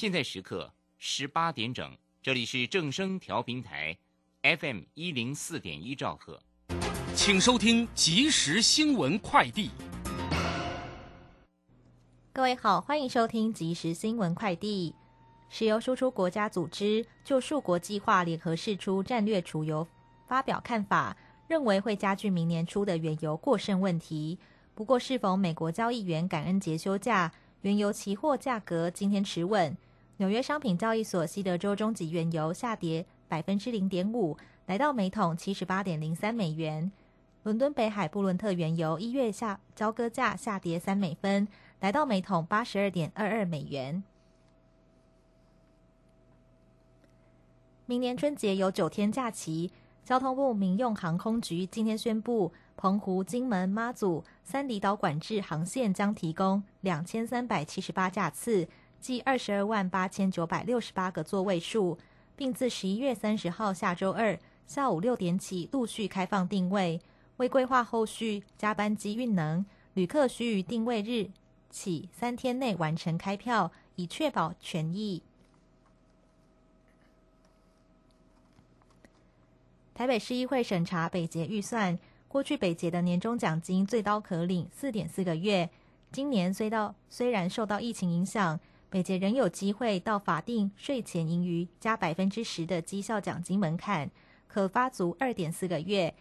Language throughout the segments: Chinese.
现在时刻十八点整，这里是正声调频台，FM 一零四点一兆赫，请收听即时新闻快递。各位好，欢迎收听即时新闻快递。石油输出国家组织就数国计划联合释出战略储油发表看法，认为会加剧明年初的原油过剩问题。不过，适逢美国交易员感恩节休假，原油期货价格今天持稳。纽约商品交易所西德州中级原油下跌百分之零点五，来到每桶七十八点零三美元。伦敦北海布伦特原油一月下交割价下跌三美分，来到每桶八十二点二二美元。明年春节有九天假期，交通部民用航空局今天宣布，澎湖、金门、妈祖三离岛管制航线将提供两千三百七十八架次，计二十二万八千九百六十八个座位数，并自十一月三十号下周二下午六点起陆续开放定位。为规划后续加班机运能，旅客需于定位日起三天内完成开票，以确保权益。台北市议会审查北捷预算，过去北捷的年终奖金最高可领四点四个月，今年虽到虽然受到疫情影响，北捷仍有机会到法定税前盈余加百分之十的绩效奖金门槛，可发足二点四个月。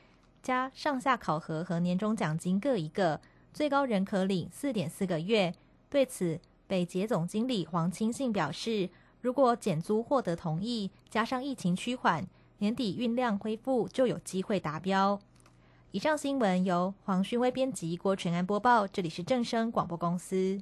加上下考核和年终奖金各一个，最高仍可领四点四个月。对此，北捷总经理黄清信表示，如果减租获得同意，加上疫情趋缓，年底运量恢复就有机会达标。以上新闻由黄勋威编辑，郭全安播报。这里是正声广播公司。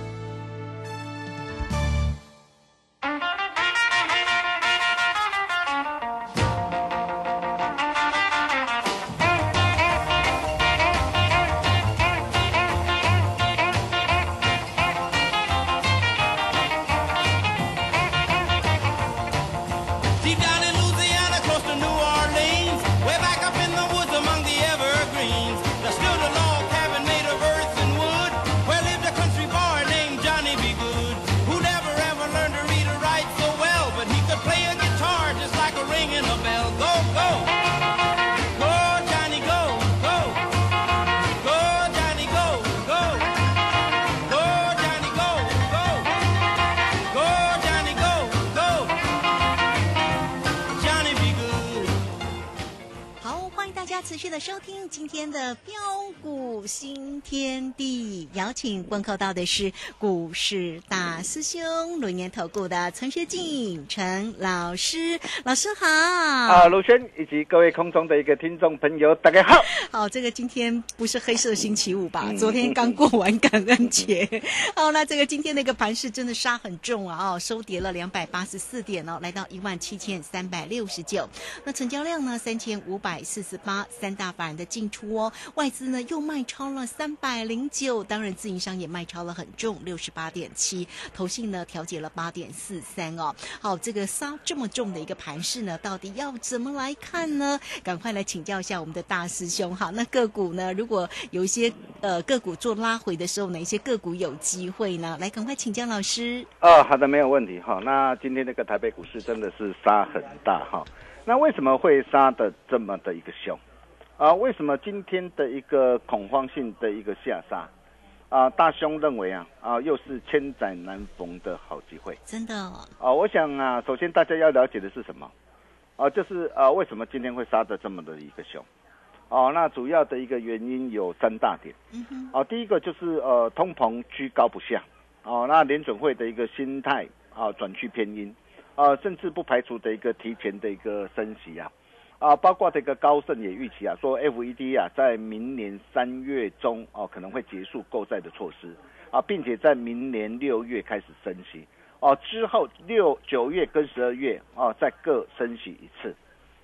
续的收听今天的标股新请问候到的是股市大师兄轮年投顾的陈学进陈老师，老师好。啊，卢轩以及各位空中的一个听众朋友，大家好。好，这个今天不是黑色星期五吧？昨天刚过完感恩节。好，那这个今天那个盘势真的杀很重啊！哦，收跌了两百八十四点哦，来到一万七千三百六十九。那成交量呢？三千五百四十八三。三大法人的进出哦，外资呢又卖超了三百零九，当然自营商也卖超了很重，六十八点七，投信呢调节了八点四三哦。好，这个杀这么重的一个盘势呢，到底要怎么来看呢？赶快来请教一下我们的大师兄。好，那个股呢，如果有一些呃个股做拉回的时候，哪一些个股有机会呢？来，赶快请教老师。哦，好的，没有问题哈。那今天这个台北股市真的是杀很大哈。那为什么会杀的这么的一个凶？啊，为什么今天的一个恐慌性的一个下杀？啊，大兄认为啊，啊，又是千载难逢的好机会。真的啊，我想啊，首先大家要了解的是什么？啊，就是啊，为什么今天会杀的这么的一个凶？哦，那主要的一个原因有三大点。嗯哼，啊，第一个就是呃，通膨居高不下。哦，那联准会的一个心态啊，转趋偏阴。啊，甚至不排除的一个提前的一个升息啊，啊，包括这个高盛也预期啊，说 FED 啊，在明年三月中哦，可能会结束购债的措施啊，并且在明年六月开始升息哦，之后六九月跟十二月哦，再各升息一次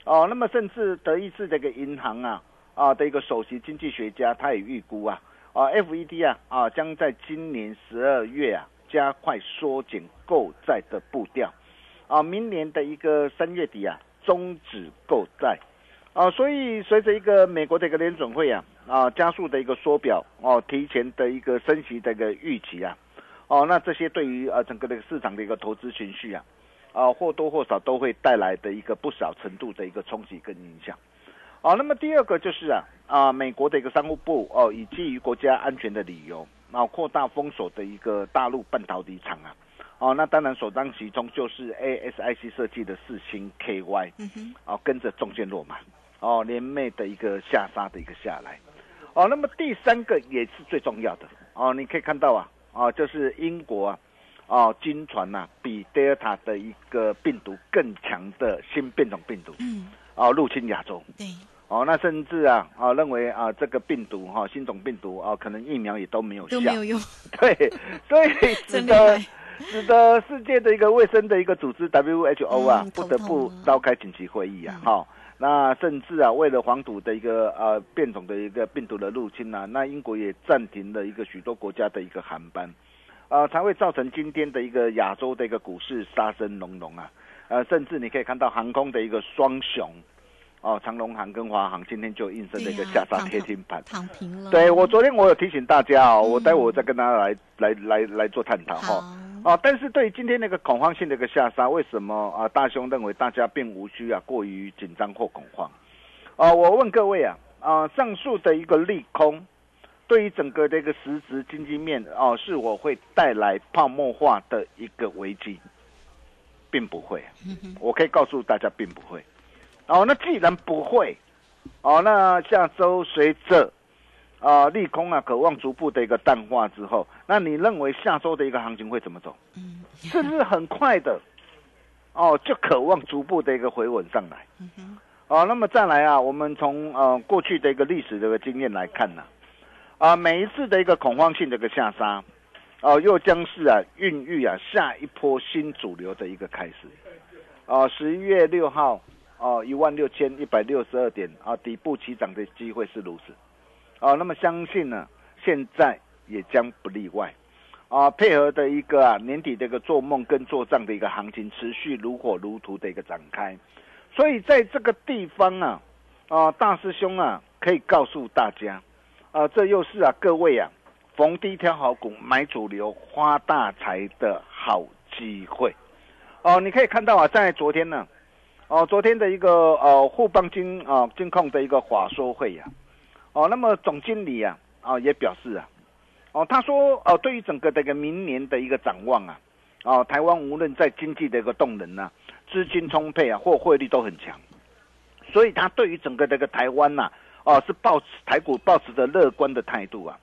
哦，那么甚至德意志这个银行啊啊的一个首席经济学家他也预估啊啊，FED 啊啊将在今年十二月啊加快缩减购债的步调。啊，明年的一个三月底啊，终止购债，啊，所以随着一个美国的一个联准会啊，啊，加速的一个缩表，哦，提前的一个升息的一个预期啊，哦，那这些对于呃整个的市场的一个投资情绪啊，啊，或多或少都会带来的一个不少程度的一个冲击跟影响，啊，那么第二个就是啊，啊，美国的一个商务部哦，以基于国家安全的理由，啊，扩大封锁的一个大陆半导体厂啊。哦，那当然首当其冲就是 ASIC 设计的四星 KY，哦，跟着中箭落马，哦，连袂的一个下杀的一个下来，哦，那么第三个也是最重要的，哦，你可以看到啊，哦，就是英国啊，哦，经传呐，比 Delta 的一个病毒更强的新变种病毒，嗯，哦，入侵亚洲，对，哦，那甚至啊，啊，认为啊，这个病毒哈，新种病毒啊，可能疫苗也都没有效，都没有用，对，所以 使得。使得世界的一个卫生的一个组织 WHO 啊，不得不召开紧急会议啊，哈，那甚至啊，为了防堵的一个呃变种的一个病毒的入侵啊，那英国也暂停了一个许多国家的一个航班，啊，才会造成今天的一个亚洲的一个股市杀声隆隆啊，呃，甚至你可以看到航空的一个双雄。哦，长龙航跟华航今天就应声的一个下杀贴金盘，躺平了。对我昨天我有提醒大家哦，我待会再跟大家来来来来做探讨哈。哦，但是对于今天那个恐慌性的一个下杀，为什么啊？大兄认为大家并无需啊过于紧张或恐慌。啊，我问各位啊啊，上述的一个利空，对于整个的一个实质经济面哦，是我会带来泡沫化的一个危机，并不会。我可以告诉大家，并不会。哦，那既然不会，哦，那下周随着啊利空啊渴望逐步的一个淡化之后，那你认为下周的一个行情会怎么走？嗯，是不是很快的？哦，就渴望逐步的一个回稳上来。嗯哼。哦，那么再来啊，我们从呃过去的一个历史的一个经验来看呢，啊，每一次的一个恐慌性的一个下杀，哦，又将是啊孕育啊下一波新主流的一个开始。哦，十一月六号。哦，一万六千一百六十二点啊，底部起涨的机会是如此，哦，那么相信呢，现在也将不例外，啊，配合的一个啊年底的一个做梦跟做账的一个行情持续如火如荼的一个展开，所以在这个地方啊，啊大师兄啊可以告诉大家，啊这又是啊各位啊逢低挑好股买主流花大财的好机会，哦，你可以看到啊在昨天呢。哦，昨天的一个呃沪邦金啊金控的一个华说会呀，哦，那么总经理啊啊也表示啊，哦他说哦对于整个这个明年的一个展望啊，哦台湾无论在经济的一个动能呐，资金充沛啊或汇率都很强，所以他对于整个这个台湾呐，哦是抱持台股抱持着乐观的态度啊，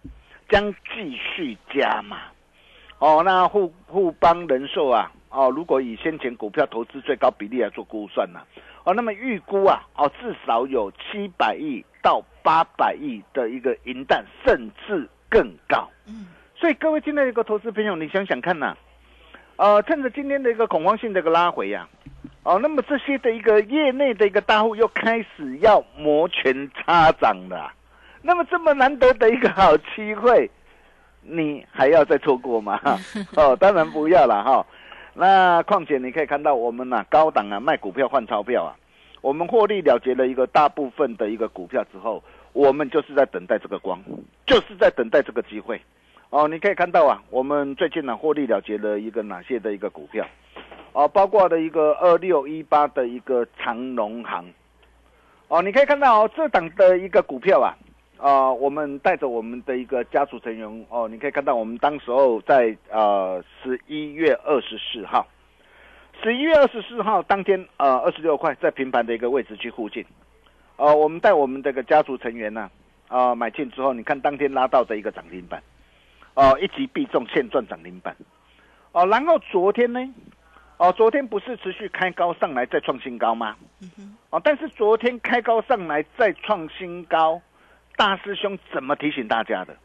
将继续加码，哦那沪沪邦人寿啊。哦，如果以先前股票投资最高比例来做估算呢，哦，那么预估啊，哦，至少有七百亿到八百亿的一个银弹，甚至更高。嗯，所以各位今天的一个投资朋友，你想想看呐，呃，趁着今天的一个恐慌性的一个拉回呀，哦，那么这些的一个业内的一个大户又开始要摩拳擦掌了，那么这么难得的一个好机会，你还要再错过吗？哦，当然不要了哈。那况且你可以看到我们呐、高档啊卖股票换钞票啊，我们获利了结了一个大部分的一个股票之后，我们就是在等待这个光，就是在等待这个机会。哦，你可以看到啊，我们最近呢、获利了结了一个哪些的一个股票？哦，包括的一个二六一八的一个长农行。哦，你可以看到哦，这档的一个股票啊，啊、我们带着我们的一个家族成员哦，你可以看到我们当时候在呃十一月二十四号，十一月二十四号当天呃二十六块在平盘的一个位置去附近，呃，我们带我们这个家族成员呢、啊，买进之后，你看当天拉到的一个涨停板，哦、一击必中，现赚涨停板，哦、然后昨天呢，哦、昨天不是持续开高上来再创新高吗？哦，但是昨天开高上来再创新高，大师兄怎么提醒大家的？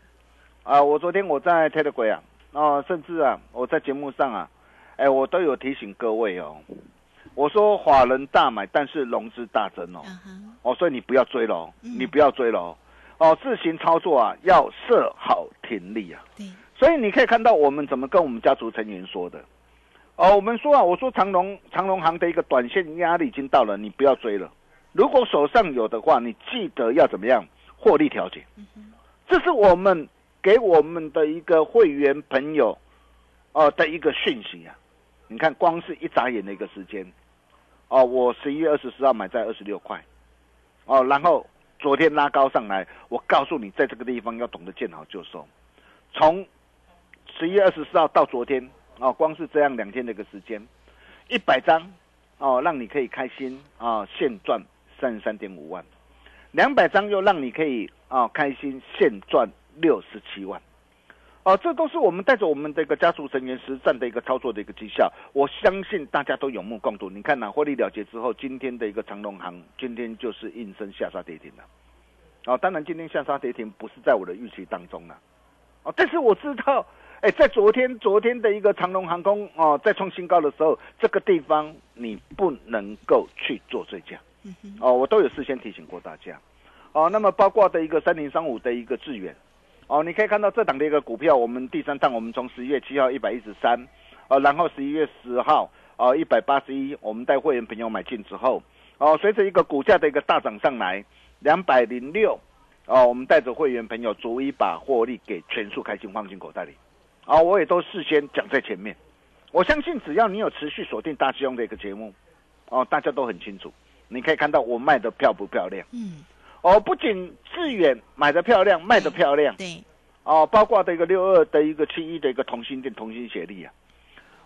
啊，我昨天我在 Telegram 啊，哦，甚至啊，我在节目上啊，哎，我都有提醒各位哦，我说法人大买，但是融资大增哦，哦，所以你不要追喽，嗯你不要追喽，哦，自行操作啊，要设好停利啊。对，所以你可以看到我们怎么跟我们家族成员说的。哦，我们说啊，我说长隆长隆行的一个短线压力已经到了，你不要追了。如果手上有的话，你记得要怎么样获利调节。这是我们给我们的一个会员朋友哦、的一个讯息啊。你看，光是一眨眼的一个时间，哦，我十一月二十四号买在二十六块，哦，然后昨天拉高上来，我告诉你，在这个地方要懂得见好就收。从十一月二十四号到昨天，哦，光是这样两天的一个时间，一百张，哦，让你可以开心啊、现赚三十三点五万，两百张又让你可以啊、开心现赚六十七万。哦，这都是我们带着我们这个家族成员实战的一个操作的一个绩效，我相信大家都有目共睹。你看呐、获利了结之后，今天的一个长隆行，今天就是应声下杀跌停了。哦，当然今天下杀跌停不是在我的预期当中了。哦，但是我知道，哎，在昨天昨天的一个长隆航空哦，在创新高的时候，这个地方你不能够去做追加。哦，我都有事先提醒过大家。哦，那么包括的一个三零三五的一个智远，哦，你可以看到这档的一个股票，我们第三档我们从十一月七号一百一十三，呃，然后十一月十号呃一百八十一，我们带会员朋友买进之后，哦，随着一个股价的一个大涨上来，两百零六，哦，我们带着会员朋友逐一把获利给全数开心放进口袋里，啊、我也都事先讲在前面。我相信只要你有持续锁定大师兄的一个节目，哦，大家都很清楚。你可以看到我卖的漂不漂亮？嗯，哦，不仅致远买的漂亮，卖的漂亮，对，哦，包括的一个六二的一个七一的一个同心店同心协力啊，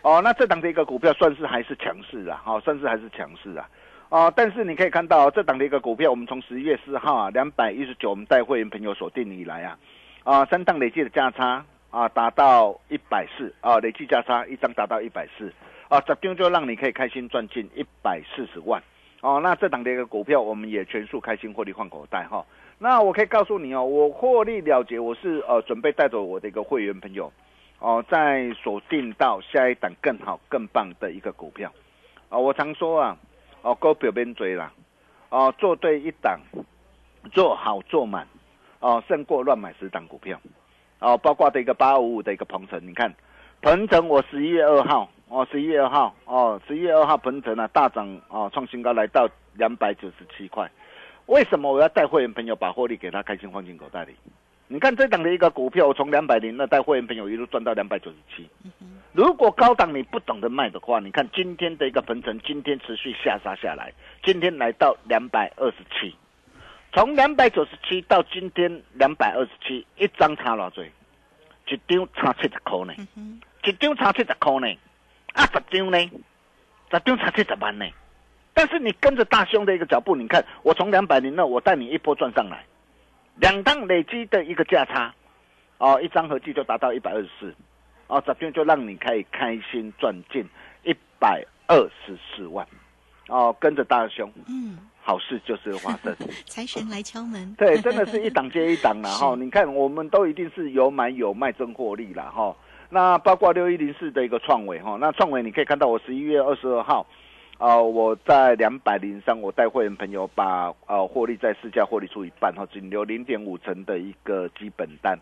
哦，那这档的一个股票算是还是强势啊，哦，算是还是强势啊，哦，但是你可以看到、这档的一个股票，我们从十一月四号啊两百一十九，我们带会员朋友锁定以来啊，啊，三档累计的价差啊达到一百四啊，累计价差一张达到一百四啊，这边就让你可以开心赚进一百四十万。哦，那这档的一个股票，我们也全数开心获利换口袋哈。那我可以告诉你哦，我获利了结，我是呃准备带着我的一个会员朋友，哦，再锁定到下一档更好更棒的一个股票。啊、我常说啊，哦，股票边追啦，哦，做对一档，做好做满，哦，胜过乱买十档股票。哦，包括的一个八五五的一个鹏程，你看，鹏程我十一月二号，哦，十一月二号，哦，十一月二号鹏程啊大涨，哦，创新高来到两百九十七块。为什么我要带会员朋友把获利给他开心放进口袋里？你看这档的一个股票，我从两百零二带会员朋友一路赚到两百九十七。如果高档你不懂得卖的话，你看今天的一个鹏程，今天持续下杀下来，今天来到两百二十七，从两百九十七到今天两百二十七，一张差偌济？一张差七十块呢，一张差七十块呢，啊十张呢，十张差七十万呢。但是你跟着大兄的一个脚步，你看我从两百零二，我带你一波赚上来，两档累积的一个价差，哦，一张合计就达到一百二十四，哦，这边就让你可以开心赚进一百二十四万，哦，跟着大兄，嗯，好事就是发生。财神来敲门，对，真的是一档接一档啦 哈。你看，我们都一定是有买有卖真获利了哈。那包括六一零四的一个创维哈，那创维你可以看到我十一月二十二号，啊，我在两百零三，我带会员朋友把呃获利在市价获利出一半哈，仅留零点五成的一个基本单。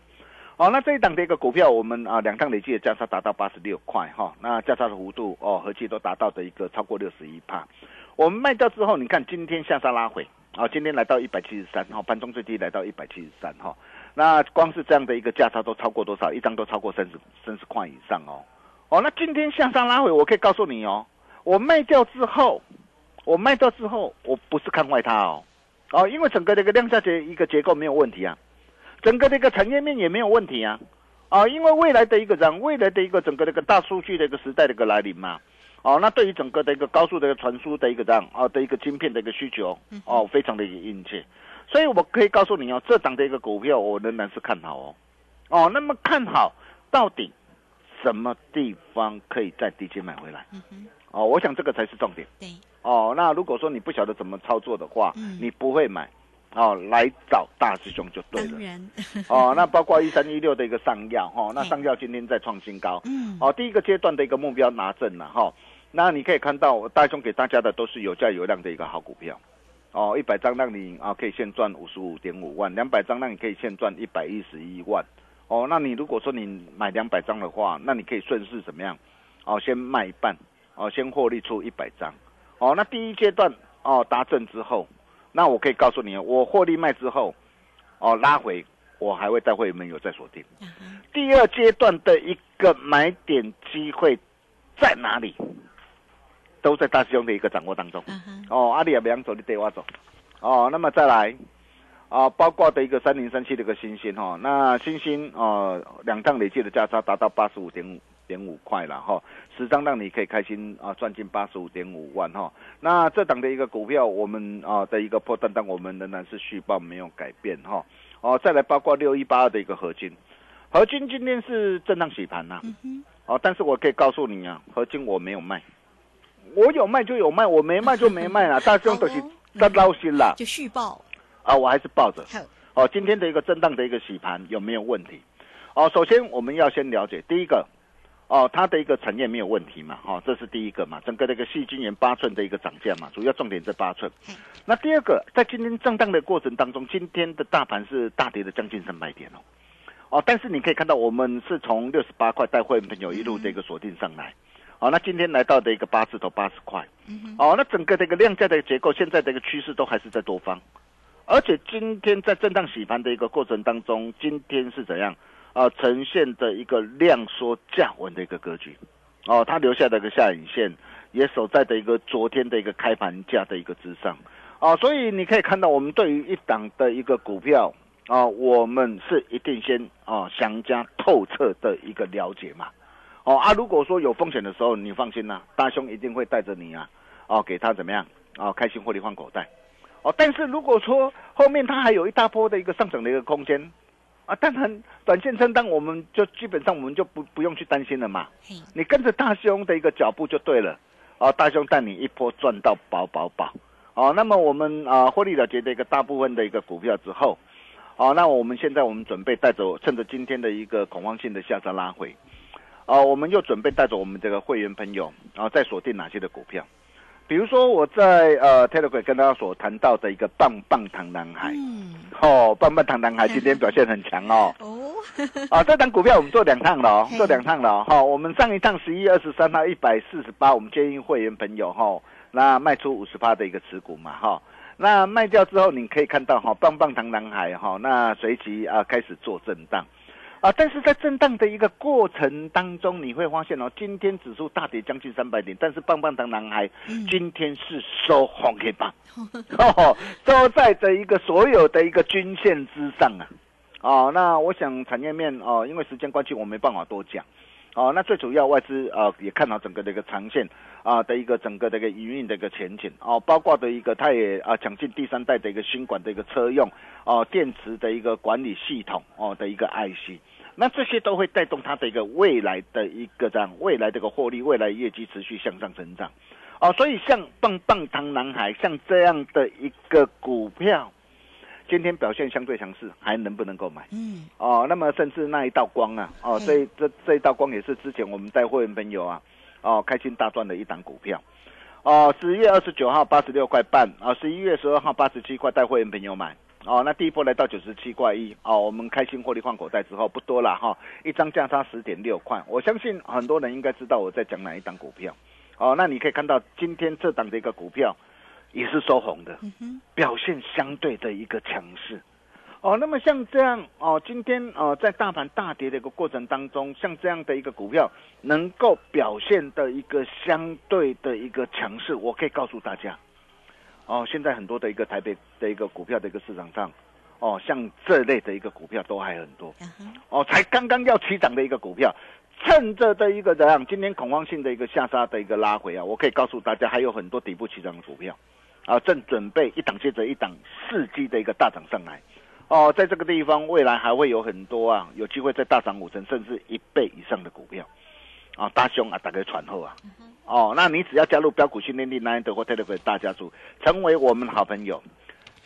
哦，那这一档的一个股票，我们啊两趟累计的价差达到八十六块哈，那价差的幅度哦合计都达到的一个超过六十一帕。我们卖掉之后，你看今天向上拉回，啊，今天来到一百七十三，哈，盘中最低来到一百七十三哈。那光是这样的一个价差都超过多少？一张都超过三十三十块以上哦。哦，那今天向上拉回，我可以告诉你哦，我卖掉之后，我卖掉之后，我不是看坏它哦，哦，因为整个这个量价结一个结构没有问题啊。整个的一个产业面也没有问题啊，啊，因为未来的一个样，未来的一个整个的一个大数据的一个时代的一个来临嘛，哦，那对于整个的一个高速的一个传输的一个这样啊的一个晶片的一个需求，哦，非常的殷切，所以我可以告诉你哦，这档的一个股票我仍然是看好哦，哦，那么看好到底什么地方可以在低阶买回来？哦，我想这个才是重点。对，哦，那如果说你不晓得怎么操作的话，你不会买。哦，来找大师兄就对了。哦，那包括一三一六的一个上药哈，那上药今天在创新高。嗯。哦，第一个阶段的一个目标拿正了哈。那你可以看到，大兄给大家的都是有价有量的一个好股票。哦，一百张让你啊可以现赚五十五点五万，两百张让你可以现赚一百一十一万。哦，那你如果说你买两百张的话，那你可以顺势怎么样？哦，先卖一半，哦，先获利出一百张。哦，那第一阶段哦达正之后。那我可以告诉你，我获利卖之后，哦拉回，我还会带会员有再锁定。第二阶段的一个买点机会在哪里？都在大师兄的一个掌握当中。哦，阿里也别走，你带我走。哦，那么再来，啊，包括的一个三零三七的一个星星哈，那星星哦，两趟累计的价差达到八十五点五。点五块了哈，十张让你可以开心啊，赚进八十五点五万哈。那这档的一个股票，我们啊的一个破单单，我们仍然是续报没有改变哈。哦，再来包括六一八二的一个合金，合金今天是震荡洗盘呐。哦，但是我可以告诉你啊，合金我没有卖，我有卖就有卖，我没卖就没卖了。大兄都是在捞心啦，就续报啊，我还是抱着。哦，今天的一个震荡的一个洗盘有没有问题？哦，首先我们要先了解第一个。哦，它的一个产业没有问题嘛？哈，这是第一个嘛。整个这个细菌源八寸的一个涨价嘛，主要重点在八寸。那第二个，在今天震荡的过程当中，今天的大盘是大跌的将近三百点哦。哦，但是你可以看到，我们是从六十八块带会员朋友一路的一个锁定上来。哦，那今天来到的一个八字头八十块。哦，那整个这个量价的结构，现在这个趋势都还是在多方，而且今天在震荡洗盘的一个过程当中，今天是怎样？啊，呈现的一个量缩价稳的一个格局，哦，它留下的一个下影线也守在的一个昨天的一个开盘价的一个之上，哦，所以你可以看到，我们对于一档的一个股票，啊，我们是一定先啊详加透彻的一个了解嘛，哦啊，如果说有风险的时候，你放心啦，大兄一定会带着你啊，哦，给他怎么样，啊，开心获利换口袋，哦，但是如果说后面它还有一大波的一个上涨的一个空间。啊，当然，短线震荡，我们就基本上我们就不不用去担心了嘛。你跟着大兄的一个脚步就对了。哦，大兄带你一波赚到饱饱饱。哦，那么我们啊获利了结的一个大部分的一个股票之后，哦，那我们现在我们准备带走，趁着今天的一个恐慌性的下杀拉回，哦，我们又准备带走我们这个会员朋友，然后再锁定哪些的股票。比如说我在呃 Telegram 跟大家所谈到的一个棒棒糖男孩，嗯，哦，棒棒糖男孩今天表现很强哦，哦，啊，这档股票我们做两趟了哦，做两趟了哈，我们上一趟十一月二十三号一百四十八，我们建议会员朋友哈，那卖出五十八的一个持股嘛哈，那卖掉之后你可以看到哈，棒棒糖男孩哈，那随即啊开始做震荡。啊，但是在震荡的一个过程当中，你会发现哦，今天指数大跌将近三百点，但是棒棒糖男孩今天是收红 K 棒，哦，都在这一个所有的一个均线之上啊，哦，那我想产业面哦，因为时间关系，我没办法多讲，哦，那最主要外资啊也看好整个的一个长线啊的一个整个的一个营运的一个前景。哦，包括的一个它也啊抢进第三代的一个新管的一个车用哦电池的一个管理系统哦的一个 IC。那这些都会带动它的一个未来的一个这样未来这个获利，未来业绩持续向上成长，哦，所以像棒棒糖男孩像这样的一个股票，今天表现相对强势，还能不能够买？嗯，哦，那么甚至那一道光啊，哦，这这这一道光也是之前我们带会员朋友啊，哦，开心大赚的一档股票，哦，十月二十九号八十六块半啊，十一月十二号八十七块，带会员朋友买。哦，那第一波来到九十七块一，哦，我们开心获利换口袋之后不多了哈，一张价差十点六块，我相信很多人应该知道我在讲哪一档股票。哦，那你可以看到今天这档的一个股票也是收红的，表现相对的一个强势。哦，那么像这样哦，今天哦，在大盘大跌的一个过程当中，像这样的一个股票能够表现的一个相对的一个强势，我可以告诉大家，哦，现在很多的一个台北的一个股票的一个市场上，哦，像这类的一个股票都还很多，哦，才刚刚要起涨的一个股票，趁着的一个怎样，今天恐慌性的一个下杀的一个拉回啊，我可以告诉大家，还有很多底部起涨的股票，啊，正准备一档接着一档伺机的一个大涨上来。哦，在这个地方，未来还会有很多啊，有机会再大涨五成，甚至一倍以上的股票，啊，大兄啊，打开传后啊，哦，那你只要加入标股训练营、南德或 Telegram 大家族，成为我们好朋友，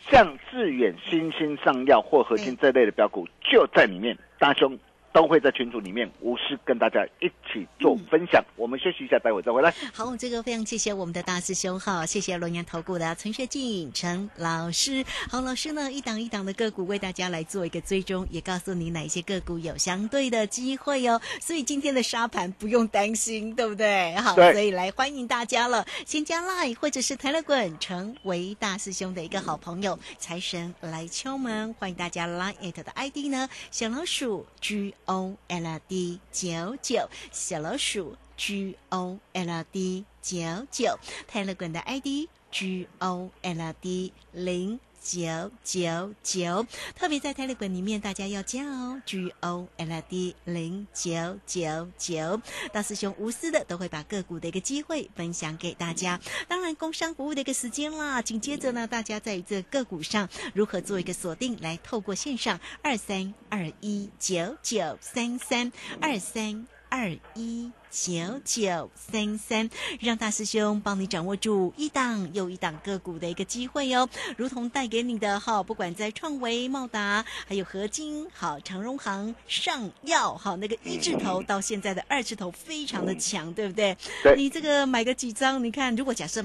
像致远、新兴上药或核心这类的标股就在里面，大兄。都会在群组里面无私跟大家一起做分享。我们休息一下，待会再回来。好，这个非常谢谢我们的大师兄哈，谢谢龙岩投顾的陈学进陈老师。好，老师呢一档一档的个股为大家来做一个追踪，也告诉你哪一些个股有相对的机会哦。所以今天的沙盘不用担心，对不对？好，所以来欢迎大家了，先加 line 或者是台乐滚，成为大师兄的一个好朋友。财神来敲门，欢迎大家 line it 的 ID 呢，小老鼠 G。O L D 九九小老鼠 G O L D 九九泰勒管的 ID G O L D 零。九九九，特别在 Telegram 里面，大家要加哦，G O L D 零九九九，大师兄无私的都会把个股的一个机会分享给大家。当然，工商服务的一个时间啦，紧接着呢，大家在这个股上如何做一个锁定，来透过线上二三二一九九三三二三。二一九九三三，让大师兄帮你掌握住一档又一档个股的一个机会哦，如同带给你的哈，不管在创维、茂达，还有合金、好长荣行、上药，好那个一字头到现在的二字头非常的强，对不对？你这个买个几张，你看，如果假设。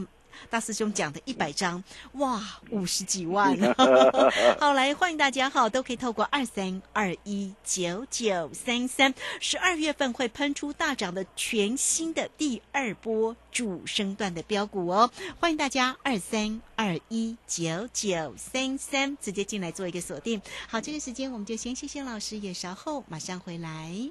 大师兄讲的一百张，哇，五十几万！好，来欢迎大家哈，都可以透过二三二一九九三三，十二月份会喷出大涨的全新的第二波主升段的标股哦，欢迎大家二三二一九九三三直接进来做一个锁定。好，这个时间我们就先谢谢老师，也稍后马上回来。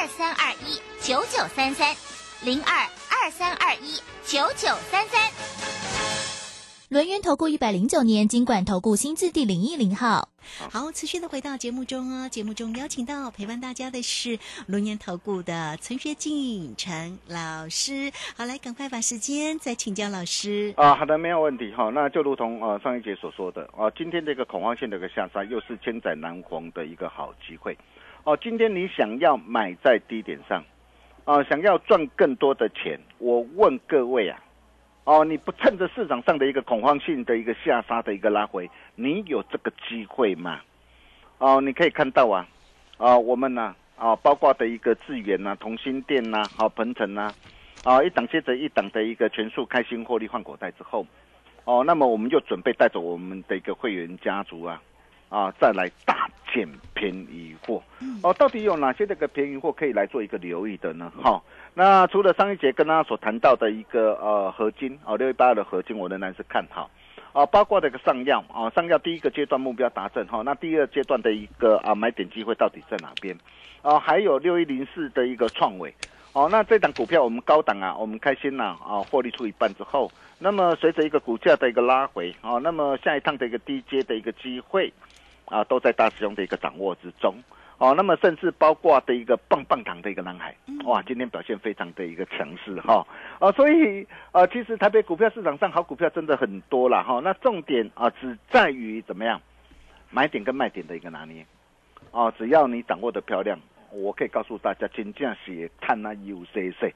二三二一九九三三零二二三二一九九三三。轮源投顾一百零九年金管投顾新字第零一零号。好，持续的回到节目中哦。节目中邀请到陪伴大家的是龙岩投顾的陈学进陈老师。好，来赶快把时间再请教老师。啊，好的，没有问题哈。那就如同呃上一节所说的啊，今天这个恐慌性的一个下杀，又是千载难逢的一个好机会。哦，今天你想要买在低点上，啊，想要赚更多的钱，我问各位啊。哦，你不趁着市场上的一个恐慌性的一个下杀的一个拉回，你有这个机会吗？哦，你可以看到啊，啊，我们呢，啊，包括的一个智远呐、同心店呐、好鹏程呐，啊，一档接着一档的一个全数开心获利换口袋之后，哦，那么我们就准备带着我们的一个会员家族啊，啊，再来大捡便宜货。哦，到底有哪些这个便宜货可以来做一个留意的呢？哈，那除了上一节跟大家所谈到的一个呃合金哦，六一八二的合金，我仍然是看好。啊，包括这个上药啊，上药第一个阶段目标达成哈，那第二阶段的一个啊买点机会到底在哪边？啊，还有六一零四的一个创伟，哦，那这档股票我们高档啊，我们开心呐啊，获利出一半之后，那么随着一个股价的一个拉回啊，那么下一趟的一个低阶的一个机会啊，都在大师兄的一个掌握之中。哦，那么甚至包括的一个棒棒糖的一个男孩，哇，今天表现非常的一个强势哈，啊，所以啊，其实台北股票市场上好股票真的很多了哈，那重点啊只在于怎么样买点跟卖点的一个拿捏，哦，只要你掌握的漂亮，我可以告诉大家，金价是看那 UCC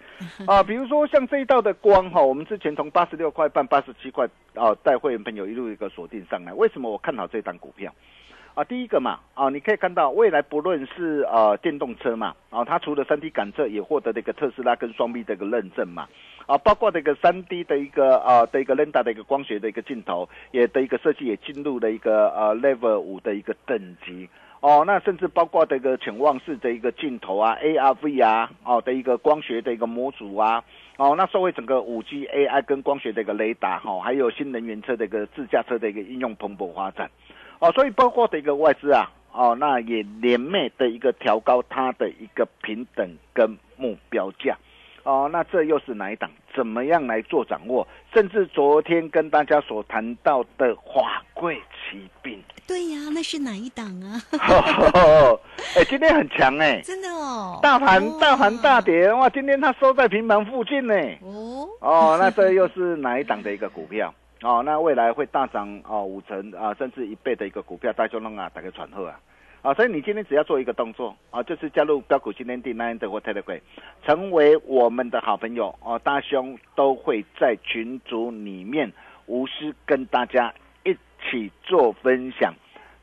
啊，比如说像这一道的光哈，我们之前从八十六块半、八十七块啊带会员朋友一路一个锁定上来，为什么我看好这档股票？啊，第一个嘛，啊，你可以看到未来不论是呃电动车嘛，啊，它除了三 D 感测，也获得这个特斯拉跟双 B 的一个认证嘛，啊，包括这个三 D 的一个啊的一个 Lenda 的一个光学的一个镜头，也的一个设计也进入了一个呃 Level 五的一个等级，哦，那甚至包括这个潜望式的一个镜头啊，ARV 啊，哦的一个光学的一个模组啊，哦，那作为整个五 G AI 跟光学的一个雷达哈，还有新能源车的一个自驾车的一个应用蓬勃发展。哦，所以包括的一个外资啊，哦，那也连袂的一个调高它的一个平等跟目标价，哦，那这又是哪一档？怎么样来做掌握？甚至昨天跟大家所谈到的华贵奇兵，对呀，那是哪一档啊？哎，今天很强哎，真的哦，大盘大盘大跌哇，今天它收在平盘附近呢。哦哦，那这又是哪一档的一个股票？哦，那未来会大涨哦五成啊，甚至一倍的一个股票，大家弄啊，打个传呼啊，啊，所以你今天只要做一个动作啊，就是加入标股今天订 nine 的或 telegram，成为我们的好朋友哦，大兄都会在群组里面无私跟大家一起做分享。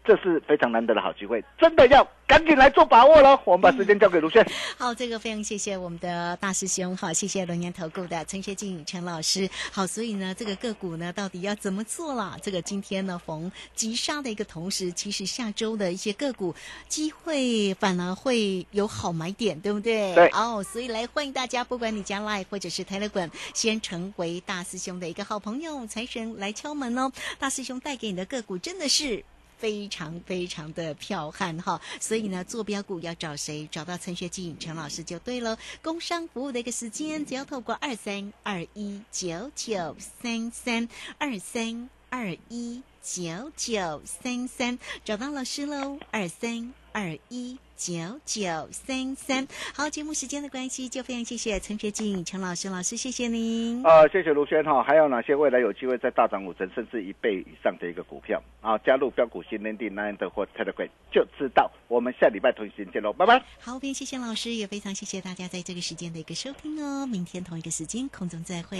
这是非常难得的好机会，真的要赶紧来做把握了。我们把时间交给卢轩。好，这个非常谢谢我们的大师兄，好，谢谢龙岩投顾的陈学静陈老师。好，所以呢，这个个股呢，到底要怎么做了？这个今天呢，逢急杀的一个同时，其实下周的一些个股机会反而会有好买点，对不对？对。哦，所以来欢迎大家，不管你加 Line 或者是 Telegram，先成为大师兄的一个好朋友，财神来敲门哦。大师兄带给你的个股真的是。非常非常的剽悍哈，所以呢，坐标股要找谁？找到陈学静陈老师就对了。工商服务的一个时间，只要透过二三二一九九三三二三二一九九三三找到老师喽，二三二一。九九三三，好，节目时间的关系，就非常谢谢陈学静陈老师老师，谢谢您。啊，谢谢卢轩哈，还有哪些未来有机会在大涨五成甚至一倍以上的一个股票啊？加入标股新天地 nine 的或 telegram 就知道。我们下礼拜同一时间见喽，拜拜。好，非常谢谢老师，也非常谢谢大家在这个时间的一个收听哦。明天同一个时间空中再会。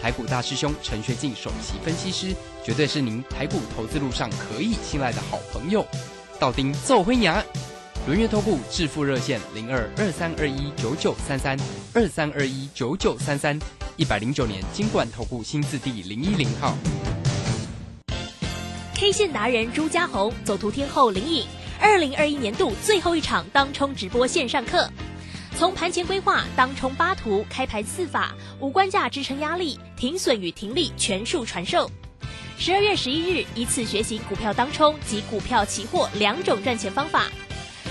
台股大师兄陈学进首席分析师，绝对是您台股投资路上可以信赖的好朋友。道丁奏辉牙，轮月投顾致富热线零二二三二一九九三三二三二一九九三三，一百零九年金管投顾新字第零一零号。K 线达人朱家红，走图天后林颖，二零二一年度最后一场当冲直播线上课。从盘前规划、当冲八图、开盘四法、五关价支撑压力、停损与停利全数传授。十二月十一日，一次学习股票当冲及股票期货两种赚钱方法。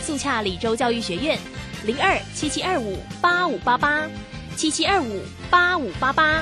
速洽李州教育学院，零二七七二五八五八八七七二五八五八八。